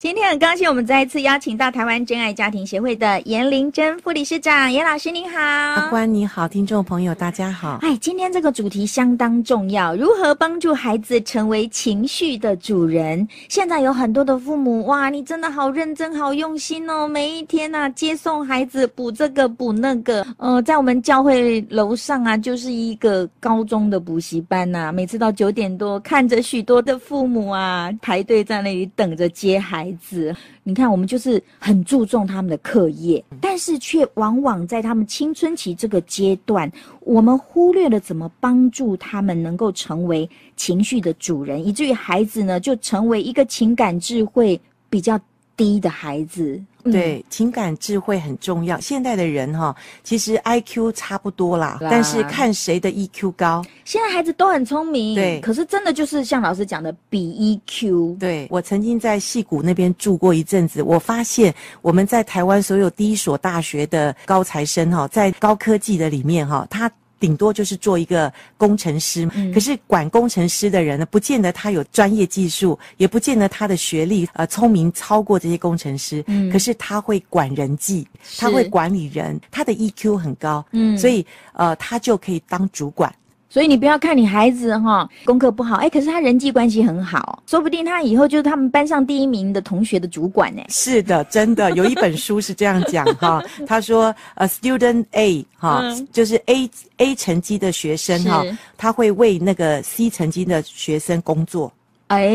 今天很高兴，我们再一次邀请到台湾真爱家庭协会的颜玲珍副理事长，颜老师您好。阿关你好，听众朋友大家好。哎，今天这个主题相当重要，如何帮助孩子成为情绪的主人？现在有很多的父母，哇，你真的好认真、好用心哦，每一天啊接送孩子补这个补那个。呃，在我们教会楼上啊，就是一个高中的补习班呐、啊，每次到九点多，看着许多的父母啊排队在那里等着接孩子。孩子，你看，我们就是很注重他们的课业，但是却往往在他们青春期这个阶段，我们忽略了怎么帮助他们能够成为情绪的主人，以至于孩子呢，就成为一个情感智慧比较低的孩子。对，情感智慧很重要。现代的人哈，其实 IQ 差不多啦，啦，但是看谁的 EQ 高。现在孩子都很聪明，对，可是真的就是像老师讲的比 EQ。对，我曾经在戏谷那边住过一阵子，我发现我们在台湾所有第一所大学的高材生哈，在高科技的里面哈，他。顶多就是做一个工程师，嗯，可是管工程师的人呢，不见得他有专业技术，也不见得他的学历呃聪明超过这些工程师，嗯，可是他会管人际，他会管理人，他的 EQ 很高，嗯，所以呃他就可以当主管。所以你不要看你孩子哈功课不好，哎，可是他人际关系很好，说不定他以后就是他们班上第一名的同学的主管呢。是的，真的有一本书是这样讲哈，他说呃，student A 哈，就是 A A 成绩的学生哈，他会为那个 C 成绩的学生工作。哎，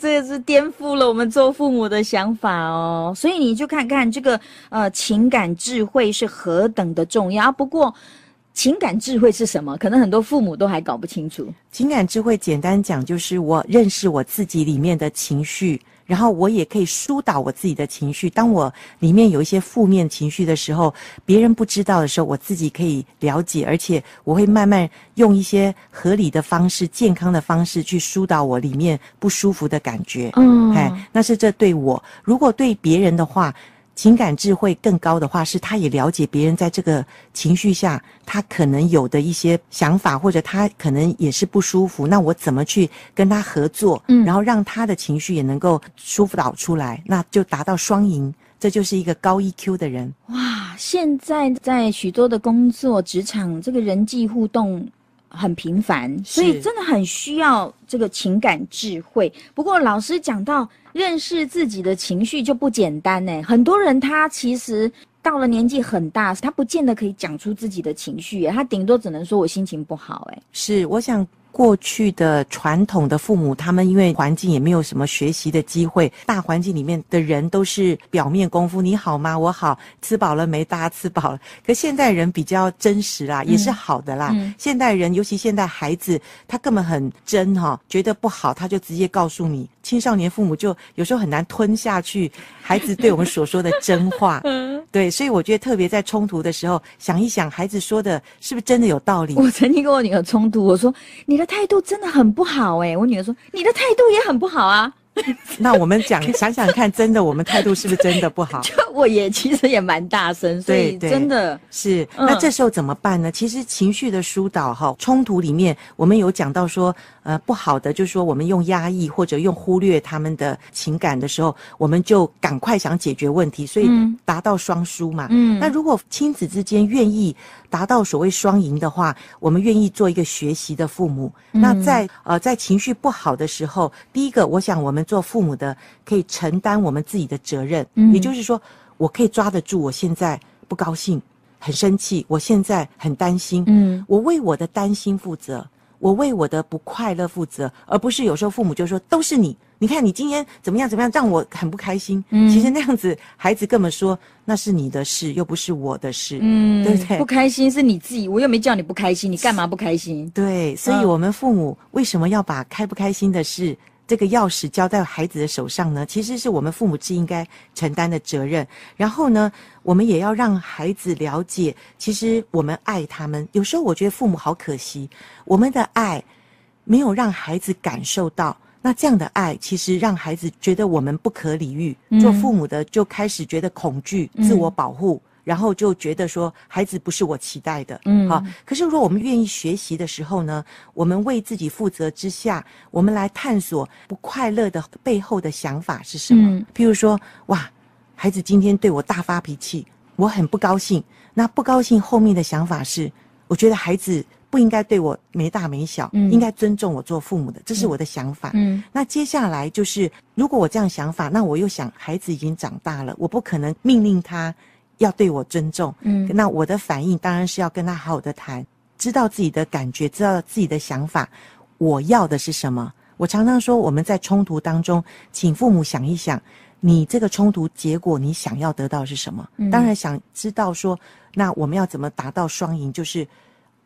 这个是颠覆了我们做父母的想法哦。所以你就看看这个呃情感智慧是何等的重要。不过。情感智慧是什么？可能很多父母都还搞不清楚。情感智慧简单讲就是我认识我自己里面的情绪，然后我也可以疏导我自己的情绪。当我里面有一些负面情绪的时候，别人不知道的时候，我自己可以了解，而且我会慢慢用一些合理的方式、健康的方式去疏导我里面不舒服的感觉。嗯，哎，那是这对我。如果对别人的话。情感智慧更高的话，是他也了解别人在这个情绪下，他可能有的一些想法，或者他可能也是不舒服。那我怎么去跟他合作，嗯，然后让他的情绪也能够舒服导出来，那就达到双赢。这就是一个高 EQ 的人。哇，现在在许多的工作职场，这个人际互动很频繁，所以真的很需要这个情感智慧。不过老师讲到。认识自己的情绪就不简单呢。很多人他其实到了年纪很大，他不见得可以讲出自己的情绪，他顶多只能说我心情不好。哎，是，我想。过去的传统的父母，他们因为环境也没有什么学习的机会，大环境里面的人都是表面功夫，你好吗？我好，吃饱了没？大家吃饱了。可现代人比较真实啦，也是好的啦。嗯、现代人，尤其现代孩子，他根本很真哈、哦，觉得不好他就直接告诉你。青少年父母就有时候很难吞下去孩子对我们所说的真话。对，所以我觉得特别在冲突的时候，想一想孩子说的是不是真的有道理。我曾经跟我女儿冲突，我说你的。态度真的很不好哎、欸！我女儿说：“你的态度也很不好啊。”那我们讲想想看，真的我们态度是不是真的不好？就我也其实也蛮大声，所以真的是。那这时候怎么办呢？其实情绪的疏导哈，冲突里面我们有讲到说。呃，不好的就是说，我们用压抑或者用忽略他们的情感的时候，我们就赶快想解决问题，所以达到双输嘛。嗯，那如果亲子之间愿意达到所谓双赢的话，我们愿意做一个学习的父母。嗯、那在呃在情绪不好的时候，第一个，我想我们做父母的可以承担我们自己的责任。嗯，也就是说，我可以抓得住，我现在不高兴、很生气，我现在很担心。嗯，我为我的担心负责。我为我的不快乐负责，而不是有时候父母就说都是你，你看你今天怎么样怎么样，让我很不开心。嗯，其实那样子，孩子根本说那是你的事，又不是我的事。嗯，对不对？不开心是你自己，我又没叫你不开心，你干嘛不开心？对，所以我们父母为什么要把开不开心的事？这个钥匙交在孩子的手上呢，其实是我们父母是应该承担的责任。然后呢，我们也要让孩子了解，其实我们爱他们。有时候我觉得父母好可惜，我们的爱没有让孩子感受到那这样的爱，其实让孩子觉得我们不可理喻，嗯、做父母的就开始觉得恐惧、自我保护，嗯、然后就觉得说孩子不是我期待的。嗯，好。可是如果我们愿意学习的时候呢，我们为自己负责之下，我们来探索不快乐的背后的想法是什么？嗯、譬如说，哇，孩子今天对我大发脾气，我很不高兴。那不高兴后面的想法是，我觉得孩子。不应该对我没大没小，嗯、应该尊重我做父母的，这是我的想法。嗯，那接下来就是，如果我这样想法，那我又想，孩子已经长大了，我不可能命令他要对我尊重。嗯，那我的反应当然是要跟他好好的谈，知道自己的感觉，知道自己的想法，我要的是什么。我常常说，我们在冲突当中，请父母想一想，你这个冲突结果，你想要得到是什么？嗯、当然想知道说，那我们要怎么达到双赢，就是。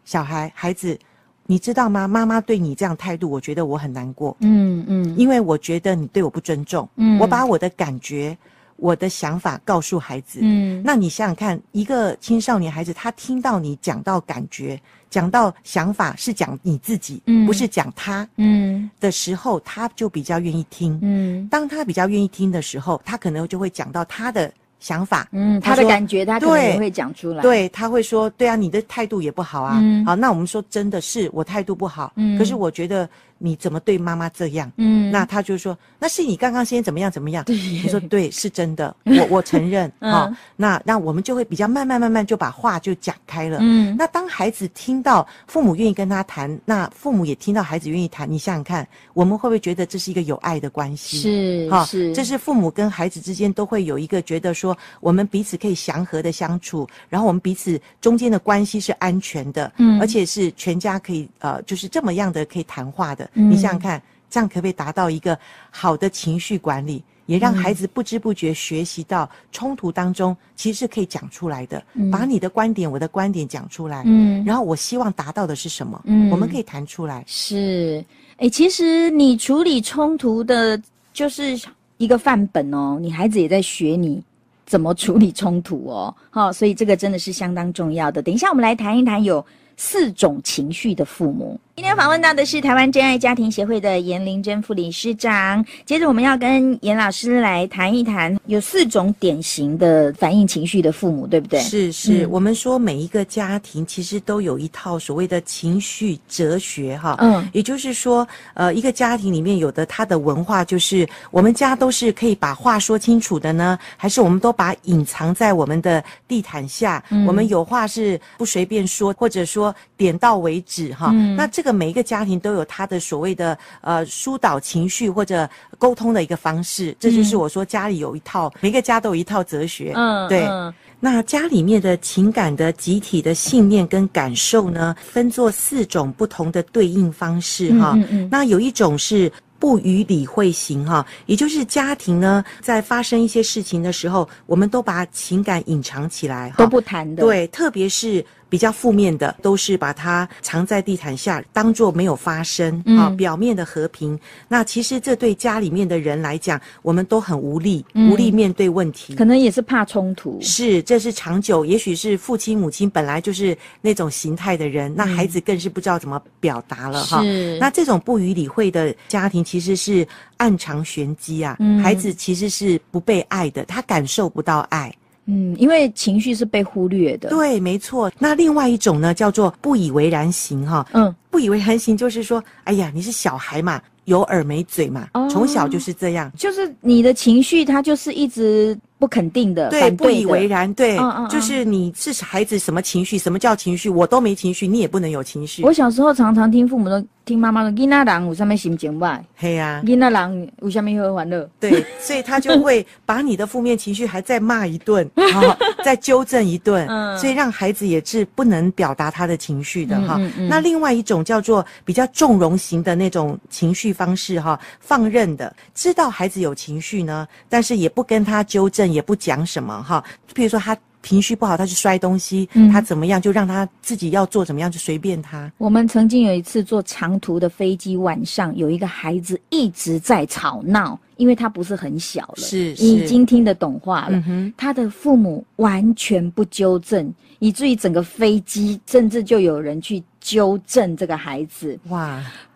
小孩孩子，你知道吗？妈妈对你这样态度，我觉得我很难过。嗯嗯，嗯因为我觉得你对我不尊重。嗯，我把我的感觉、我的想法告诉孩子。嗯，那你想想看，一个青少年孩子，他听到你讲到感觉、讲到想法，是讲你自己，嗯，不是讲他，嗯的时候，他就比较愿意听。嗯，当他比较愿意听的时候，他可能就会讲到他的。想法，嗯，他，的感觉，他可能也会讲出来。对，他会说，对啊，你的态度也不好啊。嗯，好，那我们说，真的是我态度不好。嗯，可是我觉得。你怎么对妈妈这样？嗯，那他就说，那是你刚刚先怎么样怎么样？对，你说对，是真的，我我承认。好，那那我们就会比较慢慢慢慢就把话就讲开了。嗯，那当孩子听到父母愿意跟他谈，那父母也听到孩子愿意谈，你想想看，我们会不会觉得这是一个有爱的关系？是，哈，是，这是父母跟孩子之间都会有一个觉得说，我们彼此可以祥和的相处，然后我们彼此中间的关系是安全的，嗯，而且是全家可以呃，就是这么样的可以谈话的。你想想看，这样可不可以达到一个好的情绪管理，也让孩子不知不觉学习到冲突当中其实是可以讲出来的，嗯、把你的观点、我的观点讲出来，嗯，然后我希望达到的是什么，嗯，我们可以谈出来。是，哎，其实你处理冲突的就是一个范本哦，你孩子也在学你怎么处理冲突哦，好、哦，所以这个真的是相当重要的。等一下我们来谈一谈有四种情绪的父母。今天访问到的是台湾真爱家庭协会的严玲珍副理事长。接着我们要跟严老师来谈一谈，有四种典型的反映情绪的父母，对不对？是是，嗯、我们说每一个家庭其实都有一套所谓的情绪哲学，哈，嗯，也就是说，呃，一个家庭里面有的他的文化就是，我们家都是可以把话说清楚的呢，还是我们都把隐藏在我们的地毯下？嗯、我们有话是不随便说，或者说点到为止，哈，嗯、那这。这个每一个家庭都有他的所谓的呃疏导情绪或者沟通的一个方式，这就是我说家里有一套，嗯、每个家都有一套哲学。嗯，对。嗯、那家里面的情感的集体的信念跟感受呢，分作四种不同的对应方式哈。嗯嗯嗯，那有一种是不予理会型哈，也就是家庭呢在发生一些事情的时候，我们都把情感隐藏起来，都不谈的。对，特别是。比较负面的都是把它藏在地毯下，当做没有发生啊，表面的和平。那其实这对家里面的人来讲，我们都很无力，无力面对问题。可能也是怕冲突。是，这是长久，也许是父亲母亲本来就是那种形态的人，那孩子更是不知道怎么表达了哈。是。那这种不予理会的家庭，其实是暗藏玄机啊。孩子其实是不被爱的，他感受不到爱。嗯，因为情绪是被忽略的。对，没错。那另外一种呢，叫做不以为然型哈。嗯，不以为然型就是说，哎呀，你是小孩嘛，有耳没嘴嘛，哦、从小就是这样。就是你的情绪，它就是一直。不肯定的，对，不以为然，对，嗯嗯，就是你是孩子什么情绪，什么叫情绪，我都没情绪，你也不能有情绪。我小时候常常听父母的，听妈妈的，囡仔人有什么心情吧？嘿呀，囡仔人有什么好欢乐？对，所以他就会把你的负面情绪还再骂一顿，好，再纠正一顿，嗯，所以让孩子也是不能表达他的情绪的哈。那另外一种叫做比较纵容型的那种情绪方式哈，放任的，知道孩子有情绪呢，但是也不跟他纠正。也不讲什么哈，比如说他情绪不好，他去摔东西，嗯他怎么样就让他自己要做怎么样就随便他。我们曾经有一次坐长途的飞机，晚上有一个孩子一直在吵闹，因为他不是很小了，是是已经听得懂话了。嗯，他的父母完全不纠正，以至于整个飞机甚至就有人去纠正这个孩子。哇，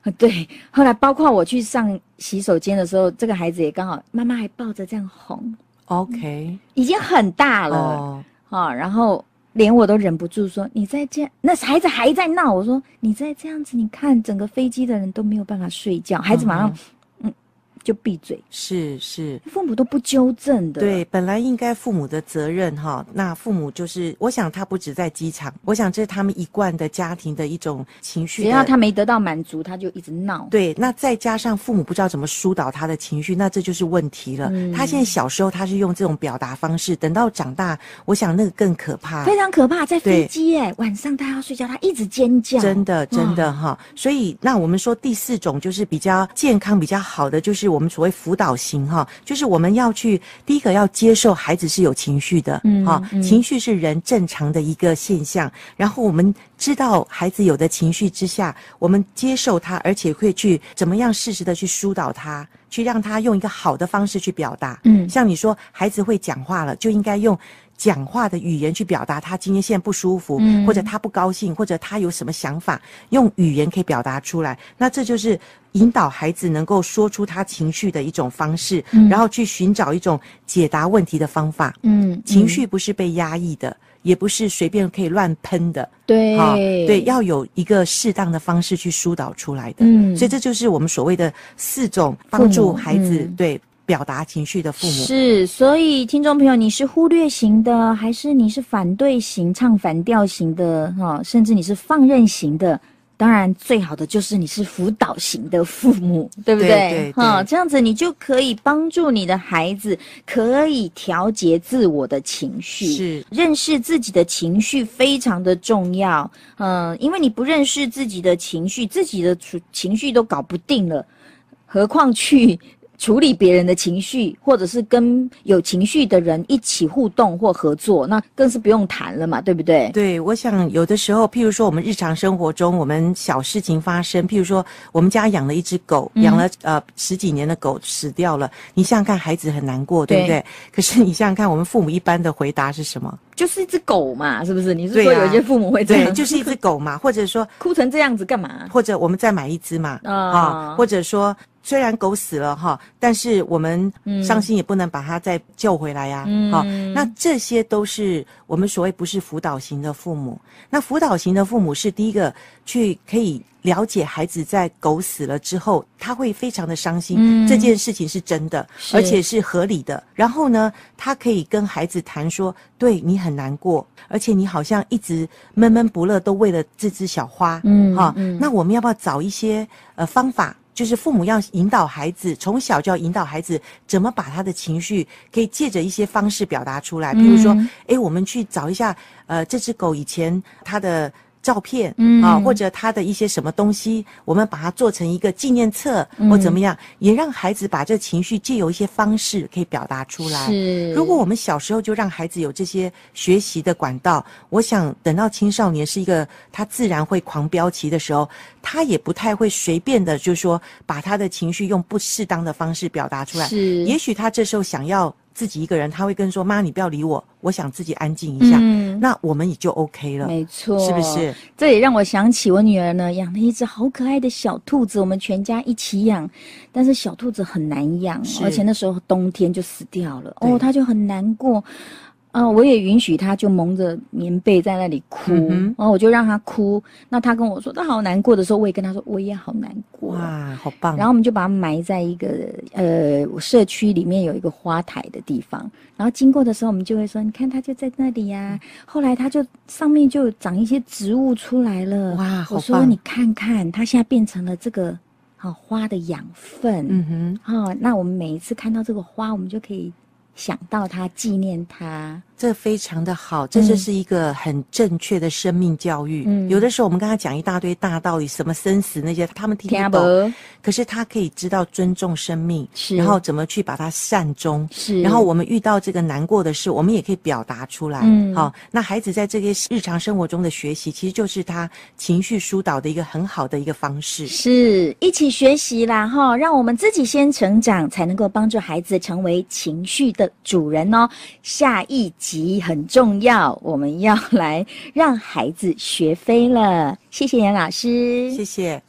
啊，对。后来包括我去上洗手间的时候，这个孩子也刚好妈妈还抱着这样哄，OK，已经很大了。哦，啊，然后连我都忍不住说：“你再这样，那孩子还在闹。”我说：“你再这样子，你看整个飞机的人都没有办法睡觉。”孩子马上就闭嘴，是是。父母都不纠正的。对，本来应该父母的责任哈，那父母就是，我想他不止在机场，我想这是他们一贯的家庭的一种情绪。只要他没得到满足，他就一直闹。对，那再加上父母不知道怎么疏导他的情绪，那这就是问题了。嗯他现在小时候他是用这种表达方式，等到长大，我想那个更可怕。非常可怕，在飞机哎，晚上他要睡觉，他一直尖叫，真的，真的哈，所以那我们说第四种就是比较健康、比较好的，就是我们所谓辅导型哈，就是我们要去第一个要接受孩子是有情绪的，嗯哈，嗯情绪是人正常的一个现象，然后我们知道孩子有的情绪之下，我们接受他，而且会去怎么样适时的去疏导他，去让他用一个好的方式去表达，嗯像你说孩子会讲话了，就应该用。讲话的语言去表达他今天现在不舒服，嗯或者他不高兴，或者他有什么想法，用语言可以表达出来。那这就是引导孩子能够说出他情绪的一种方式，嗯然后去寻找一种解答问题的方法。嗯，情绪不是被压抑的，也不是随便可以乱喷的。对啊，对，要有一个适当的方式去疏导出来的。嗯所以这就是我们所谓的四种帮助孩子、嗯对表达情绪的父母。是，所以听众朋友，你是忽略型的，还是你是反对型、唱反调型的？哈、甚至你是放任型的？当然，最好的就是你是辅导型的父母，对不对？对哈，这样子你就可以帮助你的孩子，可以调节自我的情绪，是认识自己的情绪非常的重要。嗯，因为你不认识自己的情绪，自己的处情绪都搞不定了，何况去。处理别人的情绪，或者是跟有情绪的人一起互动或合作，那更是不用谈了嘛，对不对？对，我想有的时候，譬如说我们日常生活中，我们小事情发生，譬如说我们家养了一只狗，嗯养了呃十几年的狗死掉了，你想想看，孩子很难过，对不对？对可是你想想看，我们父母一般的回答是什么？就是一只狗嘛，是不是？你是说有一些父母会这样？对，就是一只狗嘛，或者说 哭成这样子干嘛？或者我们再买一只嘛，啊啊，或者说虽然狗死了哈，但是我们伤心也不能把它再救回来呀，嗯好，那这些都是我们所谓不是辅导型的父母。那辅导型的父母是第一个去可以了解孩子在狗死了之后，他会非常的伤心，嗯这件事情是真的，而且是合理的。然后呢，他可以跟孩子谈说，对你很难过，而且你好像一直闷闷不乐，都为了这只小花，嗯哈、嗯那我们要不要找一些呃方法？就是父母要引导孩子，从小就要引导孩子怎么把他的情绪可以借着一些方式表达出来。比如说，嗯诶，我们去找一下，呃，这只狗以前它的照片，嗯啊，或者他的一些什么东西，我们把它做成一个纪念册，嗯或怎么样，也让孩子把这情绪借由一些方式可以表达出来。是，如果我们小时候就让孩子有这些学习的管道，我想等到青少年是一个他自然会狂飙期的时候，他也不太会随便的，就是说把他的情绪用不适当的方式表达出来。是也许他这时候想要自己一个人，他会跟说：“妈，你不要理我，我想自己安静一下。嗯那我们也就 OK 了，没错，是不是？这也让我想起我女儿呢，养了一只好可爱的小兔子，我们全家一起养。但是小兔子很难养，而且那时候冬天就死掉了，哦，她就很难过。啊、我也允许他就蒙着棉被在那里哭，嗯然后我就让他哭。那他跟我说他好难过的时候，我也跟他说我也好难过。哇，好棒！然后我们就把它埋在一个呃社区里面有一个花台的地方，然后经过的时候，我们就会说，你看它就在那里呀、后来它就上面就长一些植物出来了。哇好我说你看看，它现在变成了这个好、花的养分。嗯哼，哦，那我们每一次看到这个花，我们就可以想到他，纪念他。这非常的好，这就是一个很正确的生命教育。嗯，有的时候我们跟他讲一大堆大道理，什么生死那些，他们听不懂。可是他可以知道尊重生命，是，然后怎么去把它善终。是，然后我们遇到这个难过的事，我们也可以表达出来。嗯，好，那孩子在这些日常生活中的学习，其实就是他情绪疏导的一个很好的一个方式。是一起学习啦，哈，让我们自己先成长，才能够帮助孩子成为情绪的主人哦。下一集。习很重要，我们要来让孩子学飞了。谢谢杨老师，谢谢。